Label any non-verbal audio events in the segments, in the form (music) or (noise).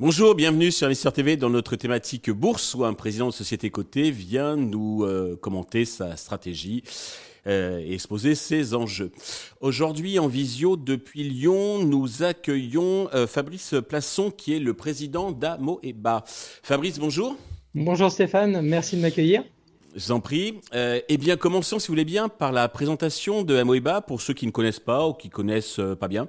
Bonjour, bienvenue sur Investir TV dans notre thématique bourse où un président de société cotée vient nous euh, commenter sa stratégie euh, et exposer ses enjeux. Aujourd'hui en visio depuis Lyon, nous accueillons euh, Fabrice Plasson qui est le président d'Amoeba. Fabrice, bonjour. Bonjour Stéphane, merci de m'accueillir. Je vous en prie. eh bien, commençons, si vous voulez bien, par la présentation de Amoeba pour ceux qui ne connaissent pas ou qui connaissent pas bien.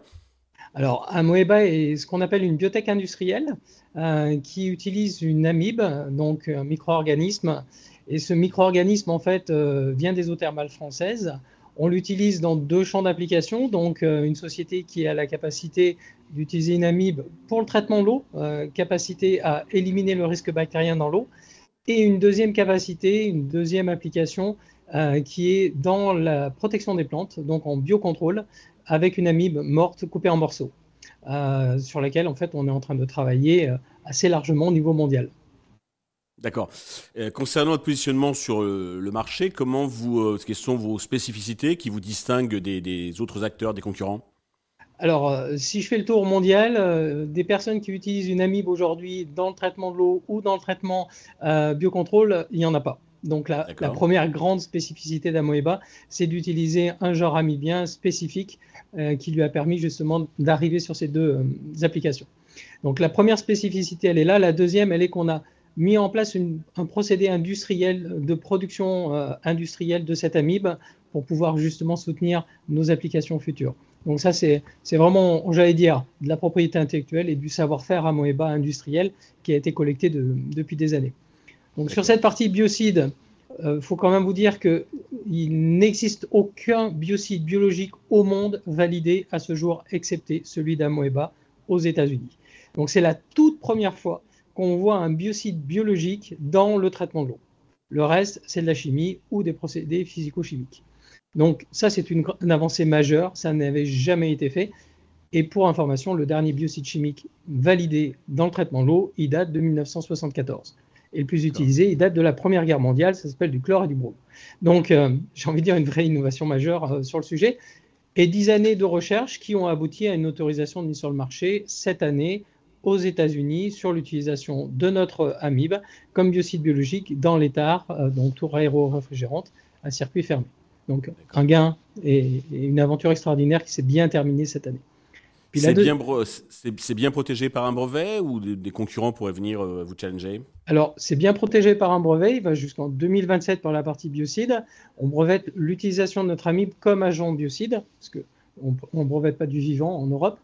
Alors, Amoeba est ce qu'on appelle une biotech industrielle euh, qui utilise une amibe, donc un micro-organisme. Et ce micro-organisme, en fait, euh, vient des eaux thermales françaises. On l'utilise dans deux champs d'application. Donc, euh, une société qui a la capacité d'utiliser une amibe pour le traitement de l'eau, capacité à éliminer le risque bactérien dans l'eau. Et une deuxième capacité, une deuxième application qui est dans la protection des plantes, donc en biocontrôle, avec une amibe morte coupée en morceaux, euh, sur laquelle en fait on est en train de travailler euh, assez largement au niveau mondial. D'accord. Euh, concernant votre positionnement sur le marché, comment vous, quelles sont vos spécificités qui vous distinguent des, autres acteurs, des concurrents? Alors, si je fais le tour mondial, des personnes qui utilisent une amibe aujourd'hui dans le traitement de l'eau ou dans le traitement biocontrôle, il n'y en a pas. Donc la, première grande spécificité d'Amoeba, c'est d'utiliser un genre amibien spécifique euh, qui lui a permis justement d'arriver sur ces deux euh, applications. Donc la première spécificité, elle est là. La deuxième, elle est qu'on a mis en place un procédé industriel de production euh, industrielle de cette amibe pour pouvoir justement soutenir nos applications futures. Donc ça, c'est vraiment, j'allais dire, de la propriété intellectuelle et du savoir-faire Amoeba industriel qui a été collecté depuis des années. Donc sur cette partie biocide, il euh, faut quand même vous dire qu'il n'existe aucun biocide biologique au monde validé à ce jour, excepté celui d'Amoeba aux États-Unis. Donc c'est la toute première fois qu'on voit un biocide biologique dans le traitement de l'eau. Le reste, c'est de la chimie ou des procédés physico-chimiques. Donc ça, c'est une, une, avancée majeure, ça n'avait jamais été fait. Et pour information, le dernier biocide chimique validé dans le traitement de l'eau, il date de 1974 et le plus utilisé. Il date de la Première Guerre mondiale, ça s'appelle du chlore et du brome. Donc, euh, j'ai envie de dire une vraie innovation majeure euh, sur le sujet. Et dix années de recherche qui ont abouti à une autorisation de mise sur le marché cette année aux États-Unis sur l'utilisation de notre amibe comme biocide biologique dans l'état, euh, donc tour aéro-réfrigérante, à circuit fermé. Donc, un gain et une aventure extraordinaire qui s'est bien terminée cette année. C'est bien, bien, protégé par un brevet ou des concurrents pourraient venir euh, vous challenger? Alors, c'est bien protégé par un brevet. Il va jusqu'en 2027 pour la partie biocide. On brevette l'utilisation de notre amibe comme agent biocide, parce qu'on ne brevette pas du vivant en Europe.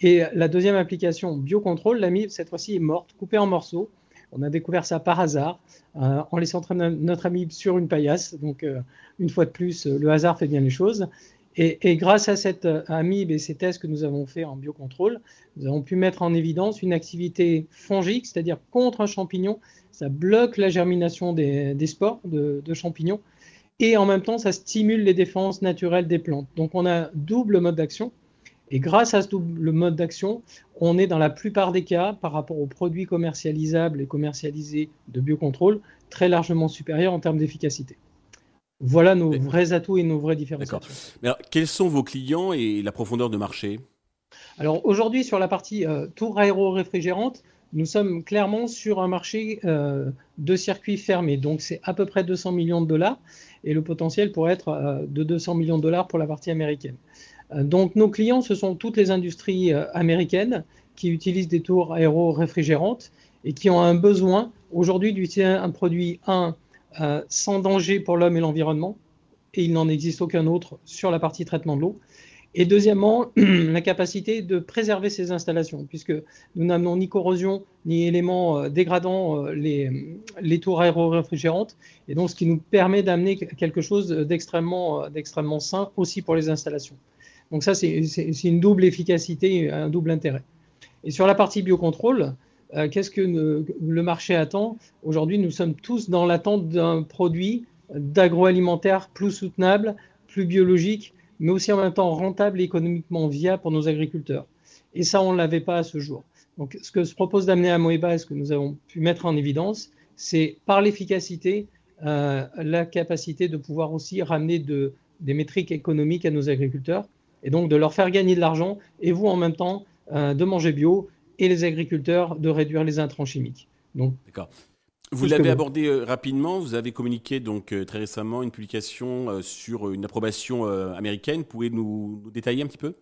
Et la deuxième application, biocontrôle, l'amibe, cette fois-ci, est morte, coupée en morceaux. On a découvert ça par hasard, euh, en laissant notre amibe sur une paillasse. Donc, euh, une fois de plus, le hasard fait bien les choses. Et, grâce à cette euh, amibe et ces tests que nous avons faits en biocontrôle, nous avons pu mettre en évidence une activité fongique, c'est-à-dire contre un champignon. Ça bloque la germination des, spores de, champignons et en même temps, ça stimule les défenses naturelles des plantes. Donc on a double mode d'action. Et grâce à ce double mode d'action, on est dans la plupart des cas, par rapport aux produits commercialisables et commercialisés de biocontrôle, très largement supérieur en termes d'efficacité. Voilà nos vrais atouts et nos vraies différenciations. Mais quels sont vos clients et la profondeur de marché? Alors aujourd'hui, sur la partie euh, tour aéro-réfrigérante, nous sommes clairement sur un marché euh, de circuits fermés. Donc c'est à peu près 200 millions de dollars et le potentiel pourrait être euh, de 200 millions de dollars pour la partie américaine. Donc nos clients, ce sont toutes les industries américaines qui utilisent des tours aéro-réfrigérantes et qui ont un besoin aujourd'hui d'utiliser un produit 1 euh, sans danger pour l'homme et l'environnement, et il n'en existe aucun autre sur la partie traitement de l'eau. Et deuxièmement, (clears throat) la capacité de préserver ces installations, puisque nous n'amenons ni corrosion ni éléments euh, dégradant dégradants euh, les, les, tours aéro-réfrigérantes, et donc ce qui nous permet d'amener quelque chose d'extrêmement sain aussi pour les installations. Donc ça, c'est une double efficacité, un double intérêt. Et sur la partie biocontrôle, euh, qu'est-ce que le marché attend? Aujourd'hui, nous sommes tous dans l'attente d'un produit d'agroalimentaire plus soutenable, plus biologique, mais aussi en même temps rentable et économiquement viable pour nos agriculteurs. Et ça, on ne l'avait pas à ce jour. Donc, ce que je propose d'amener à Moeba et ce que nous avons pu mettre en évidence, c'est par l'efficacité, la capacité de pouvoir aussi ramener des métriques économiques à nos agriculteurs et donc de leur faire gagner de l'argent et vous en même temps de manger bio et les agriculteurs de réduire les intrants chimiques. D'accord. Vous l'avez abordé euh, rapidement. Vous avez communiqué donc euh, très récemment une publication euh, sur une approbation américaine. Pouvez nous, nous détailler un petit peu?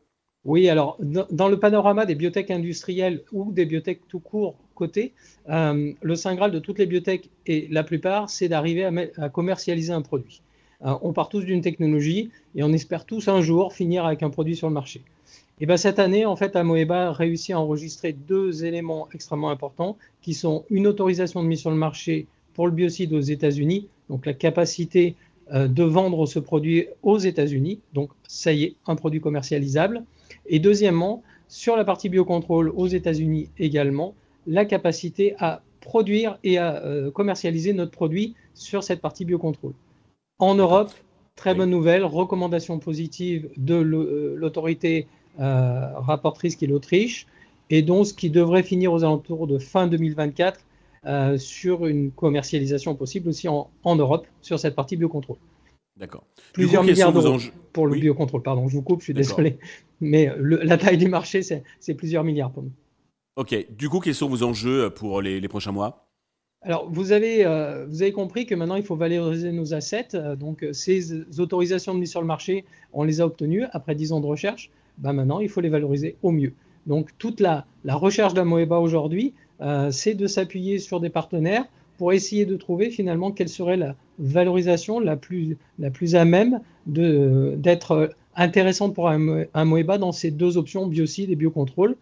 Oui, alors dans le panorama des biotech industrielles ou des biotech tout court côté, le saint graal de toutes les biotech et la plupart, c'est d'arriver à, à, commercialiser un produit. On part tous d'une technologie et on espère tous un jour finir avec un produit sur le marché. Et ben cette année, en fait, Amoeba a réussi à enregistrer deux éléments extrêmement importants, qui sont une autorisation de mise sur le marché pour le biocide aux États-Unis, donc la capacité euh, de vendre ce produit aux États-Unis, donc ça y est, un produit commercialisable. Et deuxièmement, sur la partie biocontrôle aux États-Unis également, la capacité à produire et à euh, commercialiser notre produit sur cette partie biocontrôle. En Europe, très bonne nouvelle, recommandation positive de euh, l'autorité euh, rapportrice qui est l'Autriche, et donc ce qui devrait finir aux alentours de fin 2024 euh, sur une commercialisation possible aussi en, Europe sur cette partie biocontrôle. D'accord. Plusieurs milliards d'euros pour le biocontrôle. Pardon, je vous coupe, je suis désolé. Mais la taille du marché, c'est plusieurs milliards pour nous. Ok. Du coup, quels sont vos enjeux pour les, prochains mois? Alors, vous avez, euh, vous avez compris que maintenant, il faut valoriser nos assets. donc, ces autorisations de mise sur le marché, on les a obtenues après 10 ans de recherche. Ben maintenant, il faut les valoriser au mieux. Donc, toute la, recherche d'Amoeba aujourd'hui, euh, c'est de s'appuyer sur des partenaires pour essayer de trouver finalement quelle serait la valorisation la plus, la plus à même d'être intéressante pour un, Moeba dans ces deux options, biocide et biocontrôle,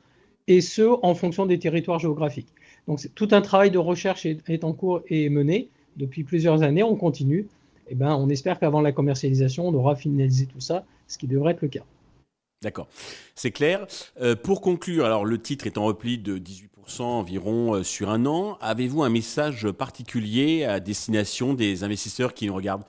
et ce, en fonction des territoires géographiques. Donc, tout un travail de recherche est, en cours et est mené depuis plusieurs années, on continue. Eh ben, on espère qu'avant la commercialisation, on aura finalisé tout ça, ce qui devrait être le cas. D'accord, c'est clair. Euh, pour conclure, alors le titre est en repli de 18% environ euh, sur un an. Avez-vous un message particulier à destination des investisseurs qui nous regardent?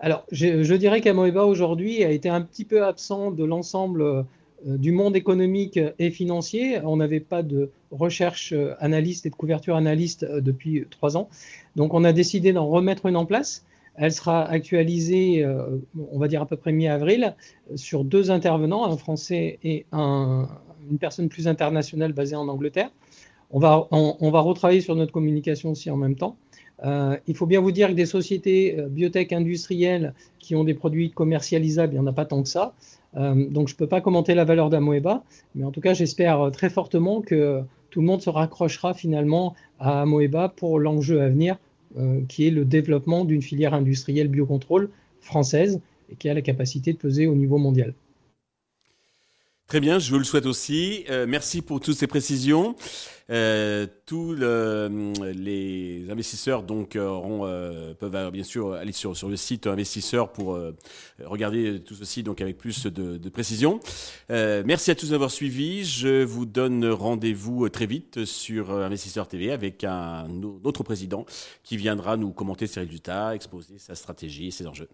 Alors, je, dirais qu'Amoeba aujourd'hui a été un petit peu absent de l'ensemble euh, du monde économique et financier. On n'avait pas de recherche analyste et de couverture analyste depuis trois ans. Donc, on a décidé d'en remettre une en place. Elle sera actualisée, euh, on va dire à peu près mi-avril, sur deux intervenants, un Français et une personne plus internationale basée en Angleterre. On va, on, va retravailler sur notre communication aussi en même temps. Euh, il faut bien vous dire que des sociétés euh, biotech industrielles qui ont des produits commercialisables, il n'y en a pas tant que ça. donc je ne peux pas commenter la valeur d'Amoeba, mais en tout cas j'espère très fortement que tout le monde se raccrochera finalement à Amoeba pour l'enjeu à venir euh, qui est le développement d'une filière industrielle biocontrôle française et qui a la capacité de peser au niveau mondial. Très bien, je vous le souhaite aussi. Euh, merci pour toutes ces précisions. Euh, tous les investisseurs donc auront, peuvent bien sûr aller sur, sur le site investisseur pour regarder tout ceci donc avec plus de, de précision. merci à tous d'avoir suivi. Je vous donne rendez-vous très vite sur Investisseur TV avec un autre président qui viendra nous commenter ses résultats, exposer sa stratégie et ses enjeux.